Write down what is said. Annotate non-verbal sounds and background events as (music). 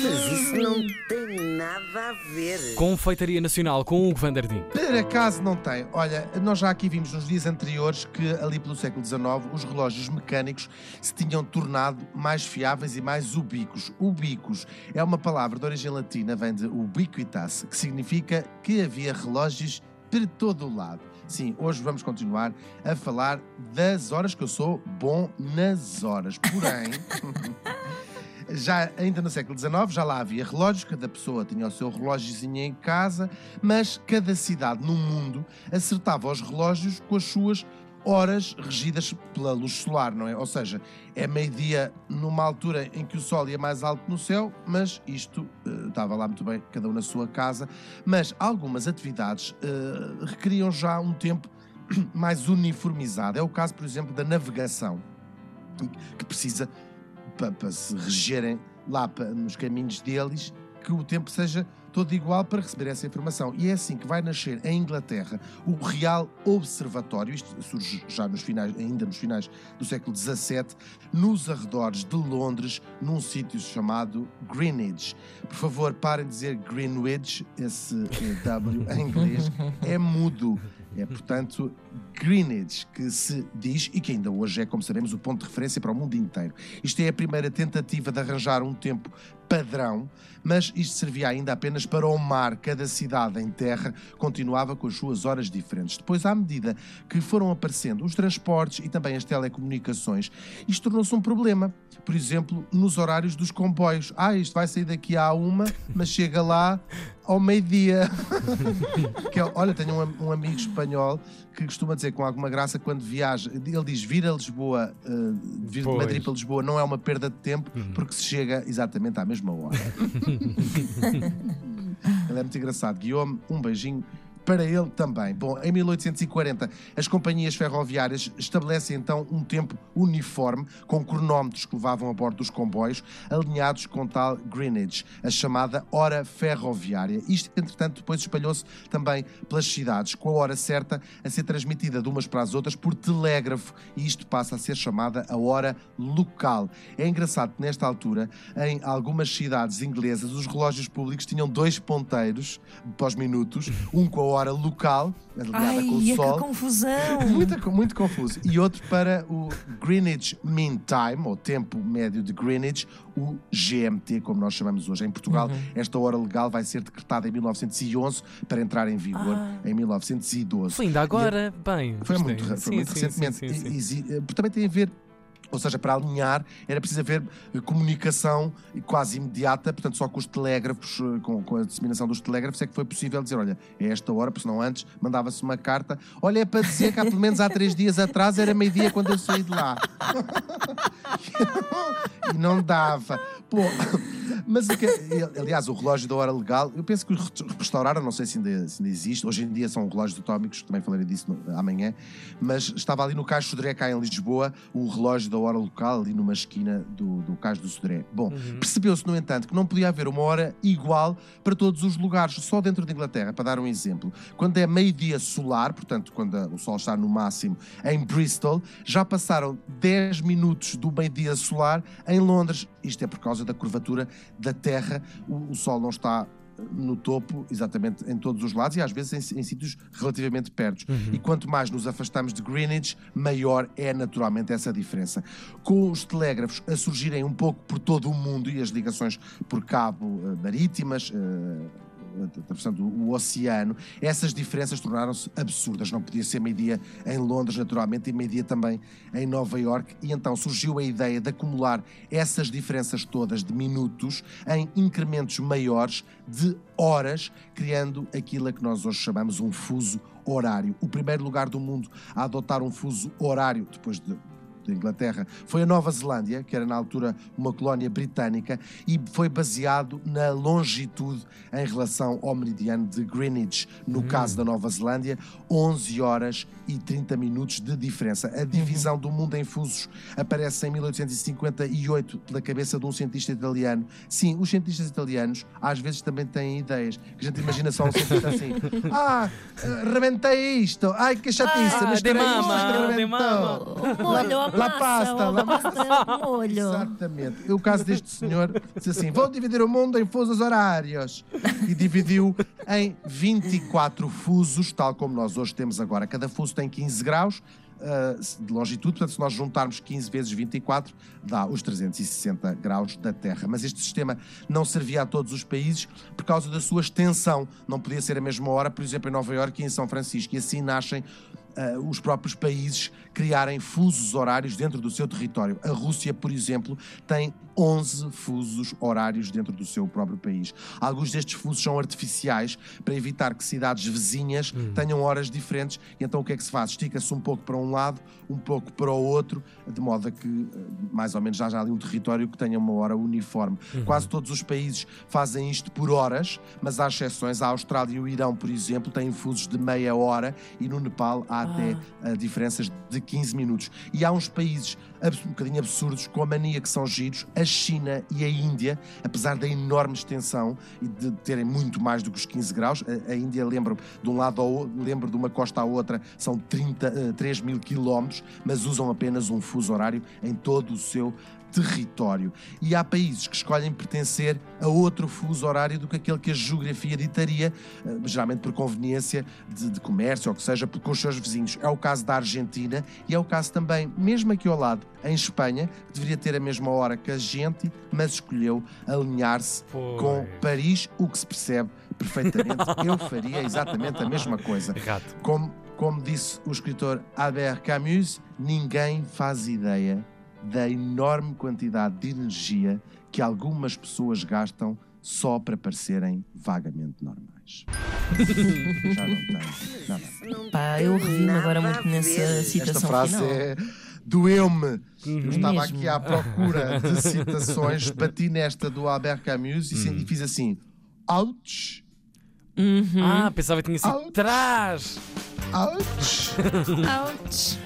Mas isso não tem nada a ver. Confeitaria Nacional com Hugo Vanderdin. Por acaso não tem. Olha, nós já aqui vimos nos dias anteriores que ali pelo século XIX os relógios mecânicos se tinham tornado mais fiáveis e mais ubicos. Ubicos é uma palavra de origem latina, vem de ubiquitas, que significa que havia relógios por todo o lado. Sim, hoje vamos continuar a falar das horas que eu sou bom nas horas. Porém, (laughs) já ainda no século XIX já lá havia relógios, cada pessoa tinha o seu relógiozinho em casa, mas cada cidade no mundo acertava os relógios com as suas horas regidas pela luz solar, não é? Ou seja, é meio-dia numa altura em que o sol ia mais alto no céu, mas isto uh, estava lá muito bem, cada um na sua casa. Mas algumas atividades uh, requeriam já um tempo (clears throat) mais uniformizado. É o caso, por exemplo, da navegação, que precisa, para, para se regerem lá para, nos caminhos deles, que o tempo seja todo igual para receber essa informação. E é assim que vai nascer em Inglaterra o Real Observatório, isto surge já nos finais, ainda nos finais do século XVII, nos arredores de Londres, num sítio chamado Greenwich. Por favor, parem de dizer Greenwich, esse W em inglês é mudo. É, portanto, Greenwich, que se diz, e que ainda hoje é, como sabemos, o ponto de referência para o mundo inteiro. Isto é a primeira tentativa de arranjar um tempo padrão, mas isto servia ainda apenas para o mar. Cada cidade em terra continuava com as suas horas diferentes. Depois, à medida que foram aparecendo os transportes e também as telecomunicações, isto tornou-se um problema. Por exemplo, nos horários dos comboios. Ah, isto vai sair daqui à uma, mas chega lá ao meio-dia. (laughs) é, olha, tenho um, um, amigo espanhol que costuma dizer com alguma graça quando viaja, ele diz vir a Lisboa, uh, vir pois. de Madrid para Lisboa não é uma perda de tempo uhum. porque se chega exatamente à mesma hora. (laughs) ele é muito engraçado. Guilherme, um beijinho para ele também. Bom, em 1840, as companhias ferroviárias estabelecem então um tempo uniforme, com cronómetros que levavam a bordo dos comboios, alinhados com tal Greenwich, a chamada hora ferroviária. Isto, entretanto, depois espalhou-se também pelas cidades, com a hora certa a ser transmitida de umas para as outras por telégrafo, e isto passa a ser chamada a hora local. É engraçado que, nesta altura, em algumas cidades inglesas, os relógios públicos tinham dois ponteiros pós minutos, um com a hora hora local, alinhada com o sol. Que confusão! (laughs) muito, muito confuso. E outro para o Greenwich Mean Time, ou tempo médio de Greenwich, o GMT, como nós chamamos hoje. Em Portugal, uhum. esta hora legal vai ser decretada em 1911 para entrar em vigor ah. em 1912. Foi ainda agora, e, bem. Foi muito, foi sim, muito sim, recentemente. Sim, sim, e, e, também tem a ver ou seja, para alinhar era preciso haver eh, comunicação quase imediata, portanto, só com os telégrafos, eh, com, com, a disseminação dos telégrafos, é que foi possível dizer: olha, é esta hora, porque senão antes mandava-se uma carta. Olha, é para dizer que há pelo menos há três dias atrás era meio-dia quando eu saí de lá. (laughs) e não dava. Pô, mas que, aliás, o relógio da hora legal, eu penso que restauraram, não sei se ainda, se ainda existe. Hoje em dia são relógios atómicos, também falarei disso no, amanhã. Mas estava ali no Caixo Sodré, cá em Lisboa, o relógio da hora local, ali numa esquina do, do Caixo do Sodré. Bom, uhum. percebeu-se, no entanto, que não podia haver uma hora igual para todos os lugares, só dentro da Inglaterra. Para dar um exemplo, quando é meio-dia solar, portanto, quando o sol está no máximo em Bristol, já passaram 10 minutos do meio-dia solar em Londres. Isto é por causa da curvatura da Terra, o, o Sol não está no topo, exatamente em todos os lados e às vezes em, em sítios relativamente perto. Uhum. E quanto mais nos afastamos de Greenwich, maior é naturalmente essa diferença. Com os telégrafos a surgirem um pouco por todo o mundo e as ligações por cabo uh, marítimas. Atravessando o oceano, essas diferenças tornaram-se absurdas. Não podia ser meio-dia em Londres, naturalmente, e meio-dia também em Nova York. E então surgiu a ideia de acumular essas diferenças todas de minutos em incrementos maiores de horas, criando aquilo a que nós hoje chamamos um fuso horário. O primeiro lugar do mundo a adotar um fuso horário, depois de da Inglaterra, foi a Nova Zelândia, que era na altura uma colónia britânica, e foi baseado na longitude em relação ao meridiano de Greenwich. No hum. caso da Nova Zelândia, 11 horas e 30 minutos de diferença. A divisão uhum. do mundo em fusos aparece em 1858 pela cabeça de um cientista italiano. Sim, os cientistas italianos às vezes também têm ideias. Que a gente imagina só um cientista assim: (laughs) Ah, rebentei isto, ai que chatice, ah, mas de mama, de mama. Olha, La pasta, la pasta de molho. Exatamente. O caso deste senhor disse assim: vou dividir o mundo em fusos horários. E dividiu em 24 fusos, tal como nós hoje temos agora. Cada fuso tem 15 graus. uh, de longitude, portanto, se nós juntarmos 15 vezes 24, dá os 360 graus da Terra. Mas este sistema não servia a todos os países por causa da sua extensão. Não podia ser a mesma hora, por exemplo, em Nova Iorque e em São Francisco. E assim nascem uh, os próprios países criarem fusos horários dentro do seu território. A Rússia, por exemplo, tem 11 fusos horários dentro do seu próprio país. Alguns destes fusos são artificiais para evitar que cidades vizinhas tenham horas diferentes. E então o que é que se faz? Estica-se um pouco para um lado, um pouco para o outro, de modo a que uh, mais ou menos já há ali um território que tenha uma hora uniforme. Quase todos os países fazem isto por horas, mas há exceções. A Austrália e o Irão, por exemplo, têm fusos de meia hora e no Nepal há até uh, diferenças de 15 minutos. E há uns países um bocadinho absurdos com a mania que são giros, a China e a Índia, apesar da enorme extensão e de terem muito mais do que os 15 graus. A, a Índia, lembro de um lado ao outro, lembro de uma costa à outra, são 30, eh, 3 mil quilómetros, mas usam apenas um fuso horário em todo o seu território. E há países que escolhem pertencer a outro fuso horário do que aquele que a geografia ditaria, eh, geralmente por conveniência de, de comércio ou que seja, com os seus vizinhos. É o caso da Argentina e é o caso também, mesmo aqui ao lado, em Espanha, que deveria ter a mesma hora que a gente, mas escolheu alinhar-se com Paris, o que se percebe perfeitamente. Eu faria exatamente a mesma coisa. Como, como disse o escritor Albert Camus, ninguém faz ideia da enorme quantidade de energia que algumas pessoas gastam só para parecerem vagamente normais. (laughs) Já não tem nada. Não Pá, eu revi-me agora muito nessa citação Esta frase final. é. Doeu-me. Eu estava aqui à procura de citações, (laughs) bati nesta do Albert Camus e, e fiz assim: ouch, Uhum. Ah, pensava que tinha sido Ouch. trás. ouch. Ouch.